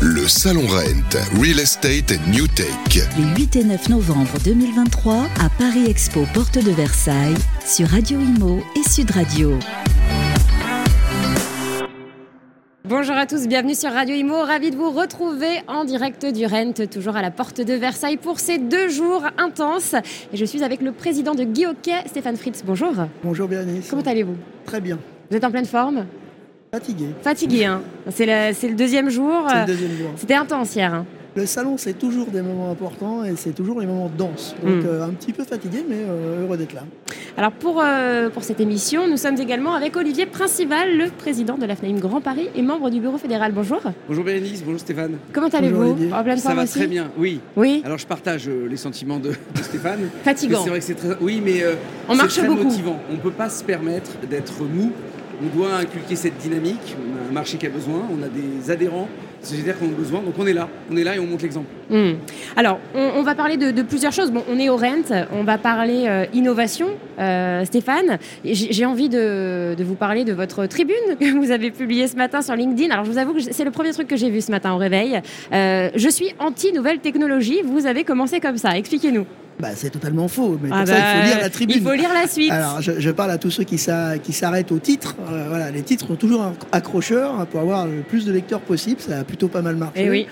Le Salon Rent, Real Estate and New Tech. Les 8 et 9 novembre 2023 à Paris Expo, porte de Versailles, sur Radio Imo et Sud Radio. Bonjour à tous, bienvenue sur Radio Imo. Ravi de vous retrouver en direct du Rent, toujours à la porte de Versailles pour ces deux jours intenses. Et je suis avec le président de Guy Hockey, Stéphane Fritz. Bonjour. Bonjour Bérénice. Comment allez-vous? Très bien. Vous êtes en pleine forme? Fatigué. Fatigué, hein. C'est le, c'est le deuxième jour. C'est le deuxième jour. C'était intense hier. hein. Le salon, c'est toujours des moments importants et c'est toujours des moments denses. Donc Mm. euh, un petit peu fatigué, mais euh, heureux d'être là. Alors pour, euh, pour cette émission, nous sommes également avec Olivier Principal, le président de la FNAIM Grand Paris et membre du bureau fédéral. Bonjour. Bonjour Bérénice, bonjour Stéphane. Comment allez-vous. En pleine Ça va aussi très bien, oui. Oui, Alors je partage euh, les sentiments de, de Stéphane. fatigant. C'est vrai que c'est très. Oui, mais euh, On c'est marche très beaucoup. motivant. On ne peut pas se permettre d'être mou. On doit inculquer cette dynamique. On a un marché qui a besoin, on a des adhérents sociétaires qui ont besoin. Donc on est là, on est là et on montre l'exemple. Hmm. Alors, on, va parler de, plusieurs choses. Bon, on est au Rent, on va parler euh, innovation, euh, Stéphane. J'ai envie de, de vous parler de votre tribune que vous avez publiée ce matin sur LinkedIn. Alors, je vous avoue que c'est le premier truc que j'ai vu ce matin au réveil. Euh, je suis anti-nouvelle technologie. Vous avez commencé comme ça. Expliquez-nous. Bah, c'est totalement faux, mais Ah pour ça, il faut bah, lire la tribune. Il faut lire la suite. Alors, je, je parle à tous ceux qui s'a- qui s'arrêtent au titre. Euh, voilà, les titres sont toujours acc- accrocheurs hein, pour avoir le plus de lecteurs possible. Ça a plutôt pas mal marché. Eh oui.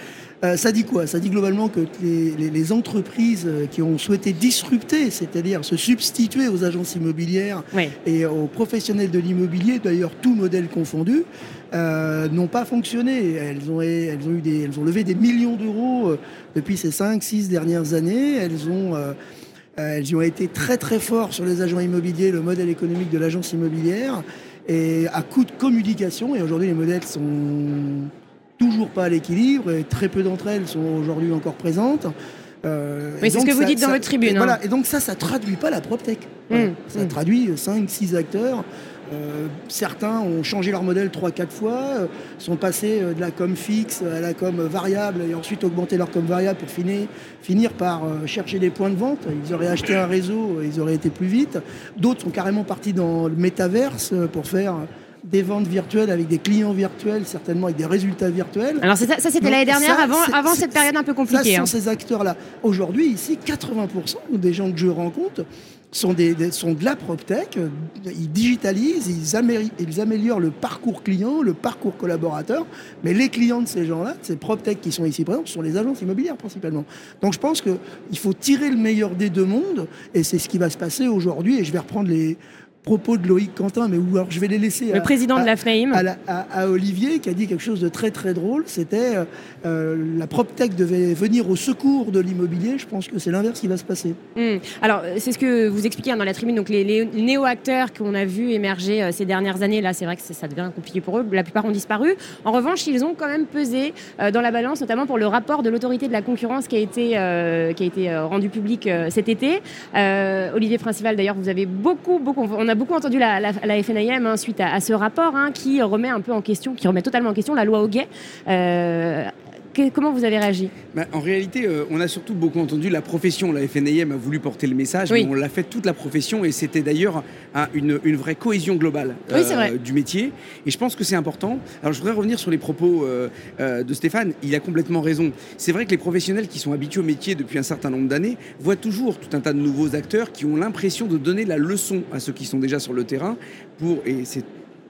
Euh, ça dit quoi? Ça dit globalement que les, les- les entreprises euh, qui ont souhaité disrupter, c'est-à-dire se substituer aux agences immobilières Oui. et aux professionnels de l'immobilier, d'ailleurs tout modèle confondu, euh, n'ont pas fonctionné. Elles ont, elles, ont eu des, elles ont levé des millions d'euros euh, depuis ces 5-6 dernières années. Elles ont, euh, elles y ont été très très forts sur les agents immobiliers, le modèle économique de l'agence immobilière, et à coup de communication. Et aujourd'hui, les modèles sont toujours pas à l'équilibre, et très peu d'entre elles sont aujourd'hui encore présentes. Euh, Oui, c'est ce que vous ça- dites dans ça- votre tribune, et hein. Voilà, et donc ça, ça traduit pas la PropTech. Voilà. Mm, Ça mm. traduit 5-6 acteurs. Euh, certains ont changé leur modèle 3-4 fois, euh, sont passés euh, de la com fixe à la com variable et ensuite augmenté leur com variable pour finir, finir par euh, chercher des points de vente. Ils auraient acheté un réseau, ils auraient été plus vite. D'autres sont carrément partis dans le métaverse pour faire des ventes virtuelles avec des clients virtuels, certainement avec des résultats virtuels. Alors, ça, ça, c'était l'année dernière, ça, avant, avant cette période un peu Ça, compliquée. ce hein. sont ces acteurs-là. Aujourd'hui, ici, 80% des gens que je rencontre sont, des, des- sont de la PropTech. Ils digitalisent, ils, amé- ils améliorent le parcours client, le parcours collaborateur. Mais les clients de ces gens-là, de ces PropTech qui sont ici présents, ce sont les agences immobilières principalement. Donc je pense qu'il faut tirer le meilleur des deux mondes. Et c'est ce qui va se passer aujourd'hui. Et je vais reprendre les propos de Loïc Quentin, mais où alors je vais les laisser Le à- président à- de la FNAIM. à, Olivier qui a dit quelque chose de très très drôle. C'était euh, euh, la PropTech devait venir au secours de l'immobilier. Je pense que c'est l'inverse qui va se passer. Hmm. Alors, euh, c'est ce que vous expliquez hein, dans la tribune. Donc, les, les néo-acteurs qu'on a vus émerger euh, ces dernières années, là, c'est vrai que ça devient compliqué pour eux. La plupart ont disparu. En revanche, ils ont quand même pesé euh, dans la balance, notamment pour le rapport de l'autorité de la concurrence qui a été, qui a été rendu public cet été. Olivier Principal, d'ailleurs, vous avez beaucoup, beaucoup, on a beaucoup entendu la, la, FNIM hein, suite à, ce rapport hein, qui remet un peu en question, qui remet totalement en question la loi Hoguet. Euh, que- comment vous avez réagi? Bah, en réalité, euh, on a surtout beaucoup entendu la profession. La FNAM a voulu porter le message, Oui. mais on l'a fait toute la profession et c'était d'ailleurs un- une, une vraie cohésion globale Oui, vrai. du métier. Et je pense que c'est important. Alors je voudrais revenir sur les propos euh, euh, de Stéphane. Il a complètement raison. C'est vrai que les professionnels qui sont habitués au métier depuis un certain nombre d'années voient toujours tout un tas de nouveaux acteurs qui ont l'impression de donner la leçon à ceux qui sont déjà sur le terrain pour, et c'est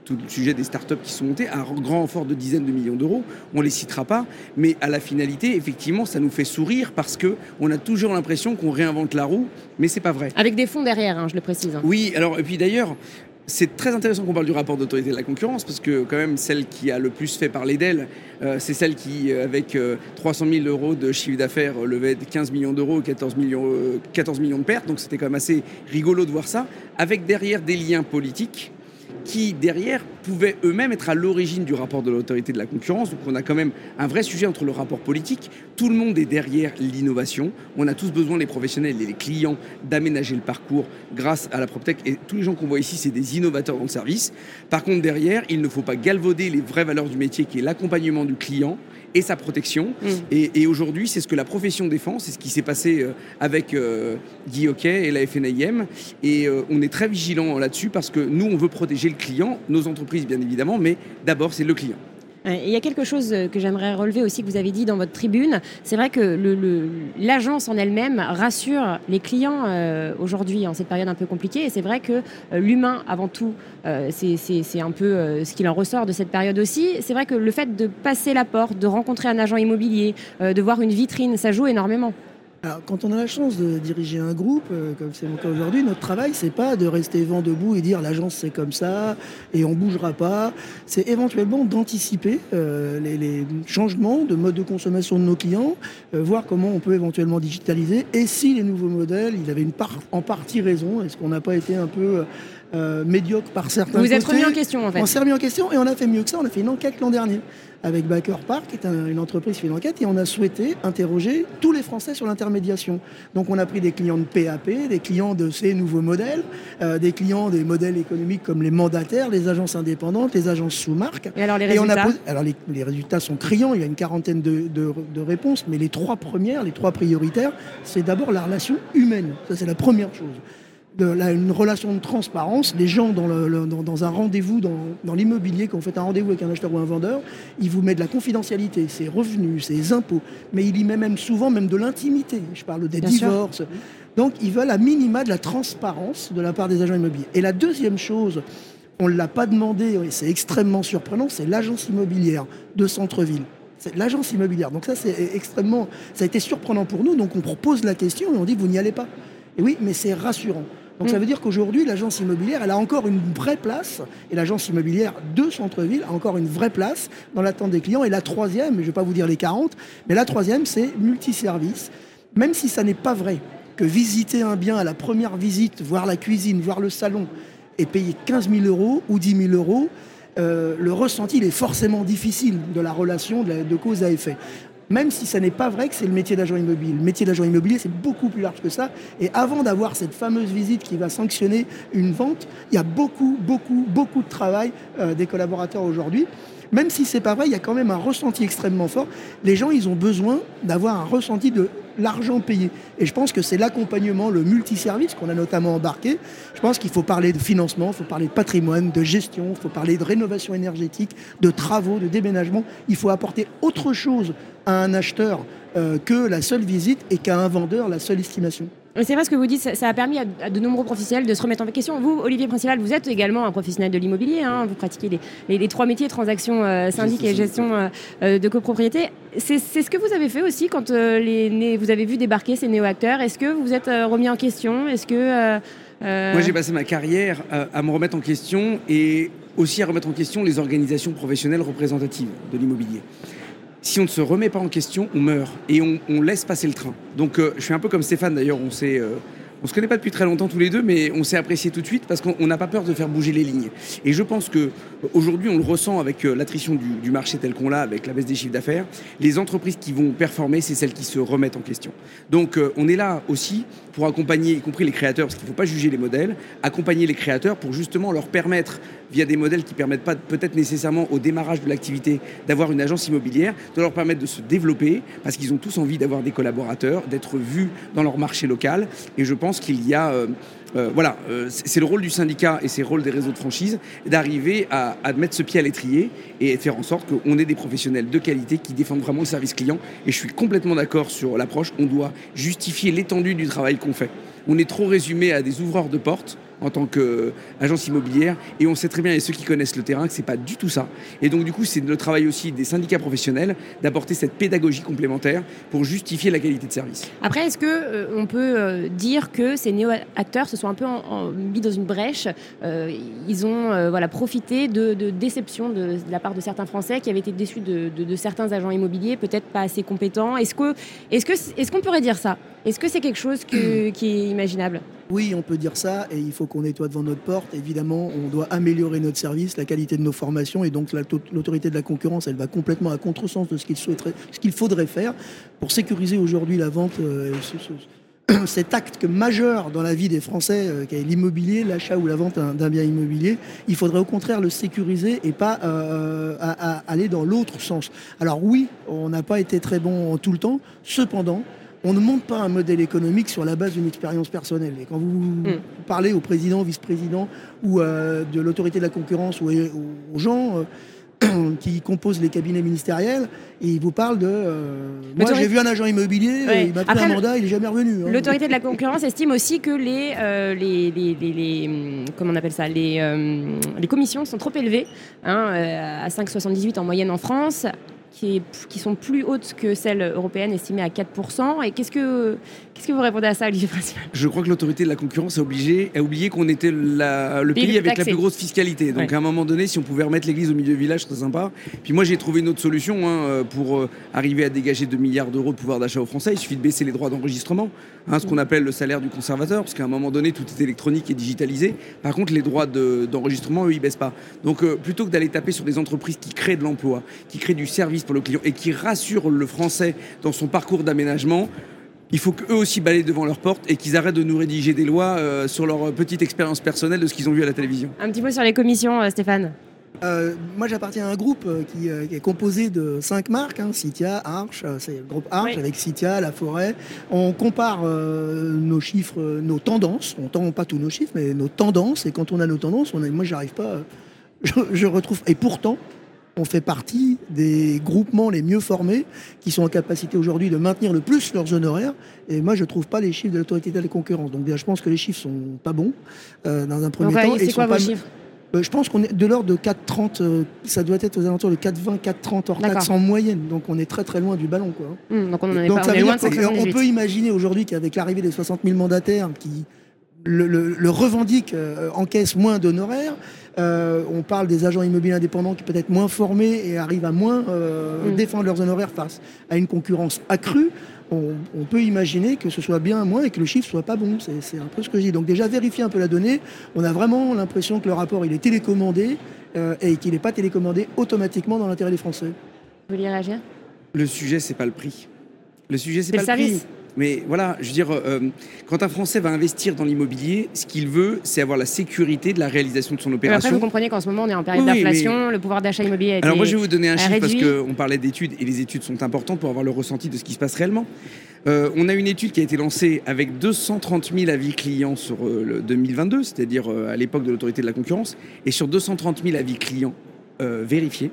tout le sujet des startups qui sont montées à un grand renfort de dizaines de millions d'euros. On les citera pas, mais à la finalité, effectivement, ça nous fait sourire parce que on a toujours l'impression qu'on réinvente la roue, mais c'est pas vrai. Avec des fonds derrière, hein, je le précise. hein. Oui, alors et puis d'ailleurs. C'est très intéressant qu'on parle du rapport d'autorité de la concurrence parce que quand même celle qui a le plus fait parler d'elle, euh, c'est celle qui, euh, avec euh, 300 000 euros de chiffre d'affaires, euh, levait 15 millions d'euros, 14 millions, euh, 14 millions de pertes. Donc c'était quand même assez rigolo de voir ça, avec derrière des liens politiques qui, derrière, pouvaient eux-mêmes être à l'origine du rapport de l'autorité de la concurrence. Donc on a quand même un vrai sujet entre le rapport politique. Tout le monde est derrière l'innovation. On a tous besoin, les professionnels et les clients, d'aménager le parcours grâce à la PropTech. Et tous les gens qu'on voit ici, c'est des innovateurs dans le service. Par contre, derrière, il ne faut pas galvauder les vraies valeurs du métier, qui est l'accompagnement du client et sa protection. Mm. Et, et aujourd'hui, c'est ce que la profession défend, c'est ce qui s'est passé euh, avec euh, Guy Hockey et la FNAIM. Et euh, on est très vigilant là-dessus parce que nous, on veut protéger le client, nos entreprises bien évidemment, mais d'abord, c'est le client. Il y a quelque chose que j'aimerais relever aussi que vous avez dit dans votre tribune. C'est vrai que l'agence en elle-même rassure les clients euh, aujourd'hui en cette période un peu compliquée. Et c'est vrai que euh, l'humain, avant tout, euh, c'est un peu ce qu'il en ressort de cette période aussi. C'est vrai que le fait de passer la porte, de rencontrer un agent immobilier, de voir une vitrine, ça joue énormément. Alors, quand on a la chance de diriger un groupe, euh, comme c'est mon cas aujourd'hui, notre travail, c'est pas de rester vent debout et dire l'agence c'est comme ça et on bougera pas. C'est éventuellement d'anticiper euh, les, changements de mode de consommation de nos clients, euh, voir comment on peut éventuellement digitaliser et si les nouveaux modèles, il avait une part, en partie raison. Est-ce qu'on n'a pas été un peu médiocre par certains Vous êtes remis en question en fait. On s'est remis en question et on a fait mieux que ça. On a fait une enquête l'an dernier avec Baker Park, qui est une entreprise qui fait une enquête, et on a souhaité interroger tous les Français sur l'intermédiation. Donc on a pris des clients de PAP, des clients de ces nouveaux modèles, euh, des clients des modèles économiques comme les mandataires, les agences indépendantes, les agences sous marque. Et alors les résultats Alors les, résultats sont criants, il y a une quarantaine de réponses, mais les trois premières, les trois prioritaires, c'est d'abord la relation humaine. Ça c'est la première chose une relation de transparence. Les gens, dans, dans, un rendez-vous, dans, l'immobilier, quand vous faites un rendez-vous avec un acheteur ou un vendeur, il vous met de la confidentialité, ses revenus, ses impôts, mais il y met même souvent même de l'intimité. Je parle des divorces. Donc, ils veulent à minima de la transparence de la part des agents immobiliers. Et la deuxième chose, on ne l'a pas demandé, et c'est extrêmement surprenant, c'est l'agence immobilière de centre-ville. C'est l'agence immobilière. Donc ça, c'est extrêmement... Ça a été surprenant pour nous. Donc on propose la question et on dit, vous n'y allez pas. Et oui, mais c'est rassurant. Donc ça mm. veut dire qu'aujourd'hui, l'agence immobilière, elle a encore une vraie place, et l'agence immobilière de centre-ville a encore une vraie place dans l'attente des clients. Et la troisième, je ne vais pas vous dire les 40, mais la troisième, c'est multiservice. Même si ça n'est pas vrai que visiter un bien à la première visite, voir la cuisine, voir le salon, et payer 15 000 euros ou 10 000 euros, euh, le ressenti il est forcément difficile de la relation de, de cause à effet même si ce n'est pas vrai que c'est le métier d'agent immobilier. Le métier d'agent immobilier, c'est beaucoup plus large que ça. Et avant d'avoir cette fameuse visite qui va sanctionner une vente, il y a beaucoup, beaucoup, beaucoup de travail euh, des collaborateurs aujourd'hui. Même si c'est pas vrai, il y a quand même un ressenti extrêmement fort. Les gens, ils ont besoin d'avoir un ressenti de l'argent payé. Et je pense que c'est l'accompagnement, le multiservice qu'on a notamment embarqué. Je pense qu'il faut parler de financement, il faut parler de patrimoine, de gestion, il faut parler de rénovation énergétique, de travaux, de déménagement. Il faut apporter autre chose à un acheteur euh, que la seule visite et qu'à un vendeur la seule estimation. C'est vrai ce que vous dites, ça, a permis à, de nombreux professionnels de se remettre en question. Vous, Olivier Principal, vous êtes également un professionnel de l'immobilier, hein. vous pratiquez les, trois métiers, transactions euh, syndic et gestion euh, euh, de copropriété. C'est ce que vous avez fait aussi quand les, vous avez vu débarquer ces néo-acteurs. Est-ce que vous vous êtes remis en question? Est-ce que... Moi, j'ai passé ma carrière à me remettre en question et aussi à remettre en question les organisations professionnelles représentatives de l'immobilier si on ne se remet pas en question, on meurt et on, laisse passer le train. Donc euh, je suis un peu comme Stéphane d'ailleurs, on s'est... Euh, se connaît pas depuis très longtemps tous les deux, mais on s'est apprécié tout de suite parce qu'on n'a pas peur de faire bouger les lignes. Et je pense que aujourd'hui, on le ressent avec euh, l'attrition du, du, marché tel qu'on l'a, avec la baisse des chiffres d'affaires. Les entreprises qui vont performer, c'est celles qui se remettent en question. Donc, on est là aussi pour accompagner, y compris les créateurs, parce qu'il ne faut pas juger les modèles, accompagner les créateurs pour justement leur permettre, via des modèles qui permettent pas peut-être nécessairement au démarrage de l'activité d'avoir une agence immobilière, de leur permettre de se développer, parce qu'ils ont tous envie d'avoir des collaborateurs, d'être vus dans leur marché local. Et je pense qu'il y a... Euh, euh, voilà, euh, c'est le rôle du syndicat et c'est le rôle des réseaux de franchise d'arriver à, à, mettre ce pied à l'étrier et faire en sorte qu'on ait des professionnels de qualité qui défendent vraiment le service client. Et je suis complètement d'accord sur l'approche. On doit justifier l'étendue du travail qu'on fait. On est trop résumé à des ouvreurs de portes en tant qu'agence immobilière. Et on sait très bien, et ceux qui connaissent le terrain, que c'est pas du tout ça. Et donc, du coup, c'est le travail aussi des syndicats professionnels d'apporter cette pédagogie complémentaire pour justifier la qualité de service. Après, est-ce que euh, on peut euh, dire que ces néo-acteurs se sont un peu mis dans une brèche euh, Ils ont voilà, profité de, déception de, la part de certains Français qui avaient été déçus de, certains agents immobiliers, peut-être pas assez compétents. Est-ce que, qu'on pourrait dire ça? Est-ce que c'est quelque chose qui est imaginable? Oui, on peut dire ça, et il faut qu'on nettoie devant notre porte. Évidemment, on doit améliorer notre service, la qualité de nos formations, et donc l'autorité de la concurrence, elle va complètement à contresens de ce qu'il faudrait faire pour sécuriser aujourd'hui la vente. Euh, cet acte majeur dans la vie des Français, euh, qui est l'immobilier, l'achat ou la vente d'un bien immobilier, il faudrait au contraire le sécuriser et pas euh, aller dans l'autre sens. Alors oui, on n'a pas été très bon tout le temps, cependant, on ne monte pas un modèle économique sur la base d'une expérience personnelle. Et quand vous mm. parlez au président, au vice-président ou euh, de l'autorité de la concurrence ou aux gens, euh, qui composent les cabinets ministériels et il vous parle de. euh, moi, j'ai vu un agent immobilier, Ouais. il m'a pris un mandat, il est jamais revenu. hein. L'autorité de la concurrence estime aussi que les, les, les, les- les, hum, comment on appelle ça, les, commissions sont trop élevées, hein, à 5,78 en moyenne en France, qui, est- qui sont plus hautes que celles européennes estimées à 4%. Et qu'est-ce que, qu'est-ce que vous répondez à ça, Olivier Principal? Je crois que l'autorité de la concurrence a, obligé, a oublié qu'on était la- le Pays pays avec la plus grosse fiscalité. Donc Ouais. à un moment donné, si on pouvait remettre l'église au milieu du village, ce serait sympa. Puis moi, j'ai trouvé une autre solution hein, euh, pour euh, arriver à dégager 2 milliards d'euros de pouvoir d'achat aux Français. Il suffit de baisser les droits d'enregistrement, hein, ce qu'on appelle le salaire du conservateur, parce qu'à un moment donné, tout est électronique et digitalisé. Par contre, les droits de- d'enregistrement, eux, ils baissent pas. Donc euh, plutôt que d'aller taper sur des entreprises qui créent de l'emploi, qui créent du service pour le client et qui rassurent le Français dans son parcours d'aménagement, il faut qu'eux aussi balayent devant leur porte et qu'ils arrêtent de nous rédiger des lois euh, sur leur petite expérience personnelle de ce qu'ils ont vu à la télévision. Un petit mot sur les commissions, euh, Stéphane. Euh, moi, j'appartiens à un groupe euh, qui, euh, qui est composé de cinq marques hein, Citia, Arch, euh, c'est le groupe Arch Oui. avec Citia, La Forêt. On compare euh, nos chiffres, nos tendances. On tend pas tous nos chiffres, mais nos tendances. Et quand on a nos tendances, on a, moi, j'arrive pas. je, je retrouve. Et pourtant, on fait partie des groupements les mieux formés qui sont en capacité aujourd'hui de maintenir le plus leurs honoraires. Et moi, je trouve pas les chiffres de l'autorité de la concurrence. Donc, déjà, je pense que les chiffres sont pas bons euh, dans un premier Donc, temps. c'est quoi vos chiffres? Je pense qu'on est de l'ordre de 4,30, euh, ça doit être aux alentours de 4,20, 4,30 hors taxe en moyenne. Donc on est très très loin du ballon. Quoi. Hum, Donc on en est, Donc pas, on est loin de qu'on- on 5,78. peut imaginer aujourd'hui qu'avec l'arrivée des 60 000 mandataires qui le, le- le revendiquent, euh, encaissent moins d'honoraires, euh, on parle des agents immobiliers indépendants qui peut-être moins formés et arrivent à moins euh, Mm. défendre leurs honoraires face à une concurrence accrue. On, on peut imaginer que ce soit bien moins et que le chiffre soit pas bon. C'est un peu ce que je dis. Donc déjà vérifier un peu la donnée. On a vraiment l'impression que le rapport il est télécommandé euh, et qu'il n'est pas télécommandé automatiquement dans l'intérêt des Français. Vous voulez réagir? Le sujet, c'est pas le prix. Le sujet, c'est C'est pas le le, prix. Mais voilà, je veux dire, euh, quand un Français va investir dans l'immobilier, ce qu'il veut, c'est avoir la sécurité de la réalisation de son Mais Après, opération. vous comprenez qu'en ce moment, on est en période Oui, d'inflation, le pouvoir d'achat immobilier a été... Alors moi, je vais vous donner un chiffre parce qu'on parlait d'études et les études sont importantes pour avoir le ressenti de ce qui se passe réellement. Euh, on a une étude qui a été lancée avec 230 000 avis clients sur euh, le 2022, c'est-à-dire euh, à l'époque de l'autorité de la concurrence, et sur 230 000 avis clients vérifiés,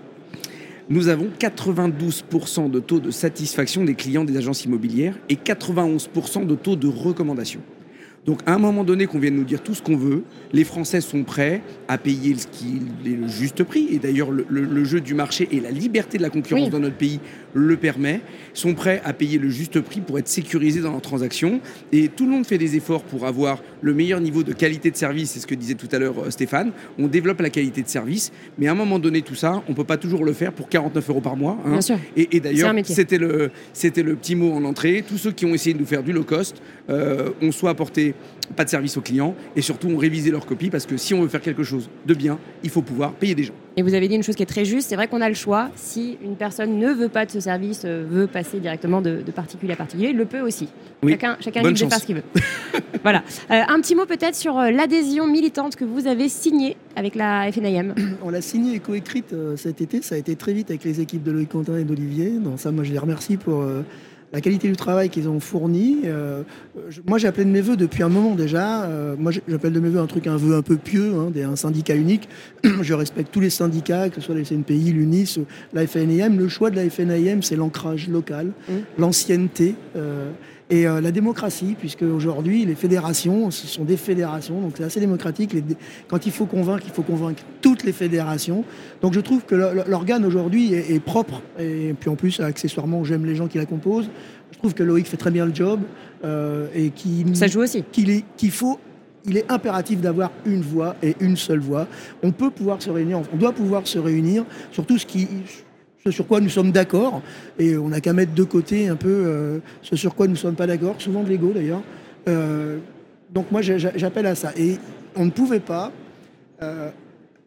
nous avons 92% de taux de satisfaction des clients des agences immobilières et 91% de taux de recommandation. Donc à un moment donné qu'on vienne nous dire tout ce qu'on veut, les Français sont prêts à payer ce qui est le juste prix. Et d'ailleurs, le, le- le jeu du marché et la liberté de la concurrence Oui. dans notre pays le permet, sont prêts à payer le juste prix pour être sécurisés dans leurs transactions. Et tout le monde fait des efforts pour avoir le meilleur niveau de qualité de service, c'est ce que disait tout à l'heure euh, Stéphane. On développe la qualité de service, mais à un moment donné, tout ça, on ne peut pas toujours le faire pour 49 euros par mois. hein. Bien sûr. Et, d'ailleurs, c'était le, c'était le petit mot en entrée. Tous ceux qui ont essayé de nous faire du low cost euh, ont soit apporté pas de service aux clients et surtout ont révisé leur copie parce que si on veut faire quelque chose de bien, il faut pouvoir payer des gens. Et vous avez dit une chose qui est très juste, c'est vrai qu'on a le choix. Si une personne ne veut pas de ce service, euh, veut passer directement de, de particulier à particulier, il le peut aussi. Oui. Chacun, chacun Bonne libre de faire ce qu'il veut. voilà. Euh, un petit mot peut-être sur euh, l'adhésion militante que vous avez signée avec la FNIM. On l'a signé et coécrite euh, cet été. Ça a été très vite avec les équipes de Loïc Quentin et d'Olivier. Donc ça, moi, je les remercie pour euh, la qualité du travail qu'ils ont fourni. Euh, je- moi, j'ai appelé de mes voeux depuis un moment déjà. Euh, moi, j'appelle de mes voeux un truc, un vœu un peu pieux, hein, un syndicat unique. je respecte tous les syndicats, que ce soit la CNPI, l'UNIS, la FNIM. Le choix de la FNIM, c'est l'ancrage local, Mmh. l'ancienneté. euh, et euh, la démocratie, puisque aujourd'hui les fédérations, ce sont des fédérations, donc c'est assez démocratique. Les- quand il faut convaincre, il faut convaincre toutes les fédérations. Donc je trouve que l'organe aujourd'hui est, est propre. Et puis en plus, accessoirement, j'aime les gens qui la composent. Je trouve que Loïc fait très bien le job euh, et qu'il Ça joue aussi. qu'il faut. Il est impératif d'avoir une voix et une seule voix. On peut pouvoir se réunir, on doit pouvoir se réunir sur tout ce qui, ce sur quoi nous sommes d'accord, et on n'a qu'à mettre de côté un peu euh, ce sur quoi nous ne sommes pas d'accord, souvent de l'ego d'ailleurs. Euh, donc moi j'a- j'a- j'appelle à ça. Et on ne pouvait pas euh,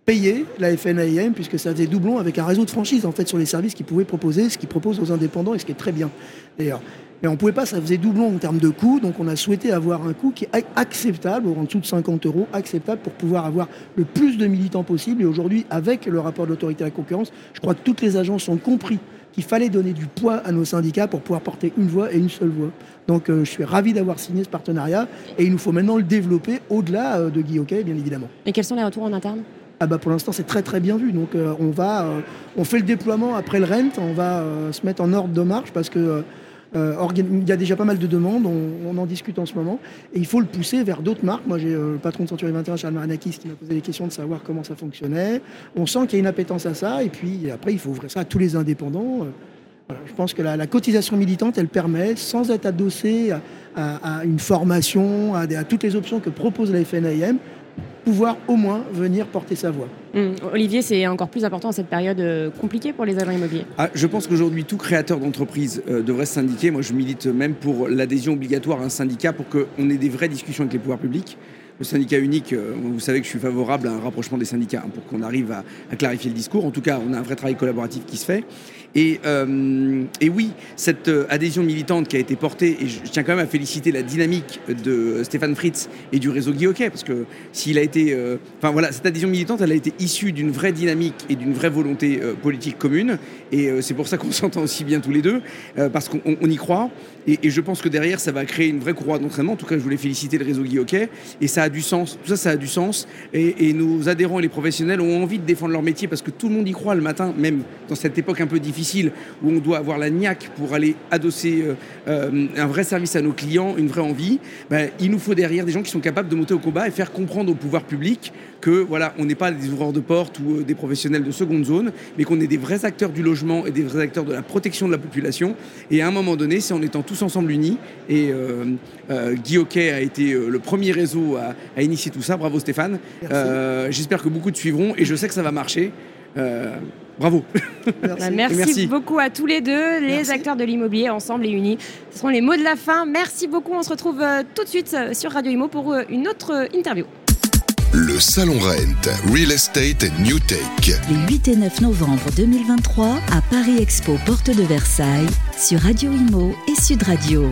payer la FNAIM puisque ça faisait doublon avec un réseau de franchise en fait sur les services qu'ils pouvaient proposer, ce qu'ils proposent aux indépendants et ce qui est très bien d'ailleurs. Mais on ne pouvait pas, ça faisait doublon en termes de coût, donc on a souhaité avoir un coût qui est ac- acceptable, en dessous de 50 euros, acceptable pour pouvoir avoir le plus de militants possible. Et aujourd'hui, avec le rapport de l'autorité à la concurrence, je crois que toutes les agences ont compris qu'il fallait donner du poids à nos syndicats pour pouvoir porter une voix et une seule voix. Donc euh, je suis ravi d'avoir signé ce partenariat et il nous faut maintenant le développer au-delà euh, de Guy Hockey, bien évidemment. Et quels sont les retours en interne? Ah bah pour l'instant c'est très très bien vu. Donc on va, on fait le déploiement après le rent, on va se mettre en ordre de marche parce que il y a déjà pas mal de demandes, on, en discute en ce moment, et il faut le pousser vers d'autres marques. Moi, j'ai le patron de Century 21, Charles Maranakis, qui m'a posé des questions de savoir comment ça fonctionnait. On sent qu'il y a une appétence à ça, et puis après, il faut ouvrir ça à tous les indépendants. je pense que la, cotisation militante, elle permet, sans être adossée à, une formation, à, à, toutes les options que propose la FNAIM, pouvoir au moins venir porter sa voix. Hum, Olivier, c'est encore plus important en cette période euh, compliquée pour les agents immobiliers. Ah, je pense qu'aujourd'hui, tout créateur d'entreprise euh, devrait se syndiquer. Moi, je milite même pour l'adhésion obligatoire à un syndicat pour qu'on ait des vraies discussions avec les pouvoirs publics le syndicat unique, euh, vous savez que je suis favorable à un rapprochement des syndicats hein, pour qu'on arrive à, clarifier le discours. En tout cas, on a un vrai travail collaboratif qui se fait. Et, euh, et, oui, cette euh, adhésion militante qui a été portée, et je tiens quand même à féliciter la dynamique de Stéphane Fritz et du réseau Guy parce que s'il a été. enfin voilà, cette adhésion militante, elle a été issue d'une vraie dynamique et d'une vraie volonté politique commune. Et c'est pour ça qu'on s'entend aussi bien tous les deux, parce qu'on y croit. Et, je pense que derrière, ça va créer une vraie courroie d'entraînement. En tout cas, je voulais féliciter le réseau Guy Et ça a du sens. Tout ça, ça a du sens. Et, nos adhérents et les professionnels ont envie de défendre leur métier parce que tout le monde y croit le matin, même dans cette époque un peu difficile où on doit avoir la niaque pour aller adosser euh, euh, un vrai service à nos clients, une vraie envie, ben, il nous faut derrière des gens qui sont capables de monter au combat et faire comprendre au pouvoir public que voilà, on n'est pas des ouvreurs de porte ou euh, des professionnels de seconde zone, mais qu'on est des vrais acteurs du logement et des vrais acteurs de la protection de la population. Et à un moment donné, c'est en étant tous ensemble unis. Et Guy Hockey a été le premier réseau à, à, initier tout ça. Bravo Stéphane. J'espère que beaucoup de suivront et je sais que ça va marcher. Bravo. Merci. beaucoup à tous les deux, les acteurs de l'immobilier ensemble et unis. Ce sont les mots de la fin. Merci beaucoup. On se retrouve euh, tout de suite euh, sur Radio Imo pour euh, une autre interview. Le Salon Rent, Real Estate and New Take. Les 8 et 9 novembre 2023 à Paris Expo, porte de Versailles, sur Radio Imo et Sud Radio.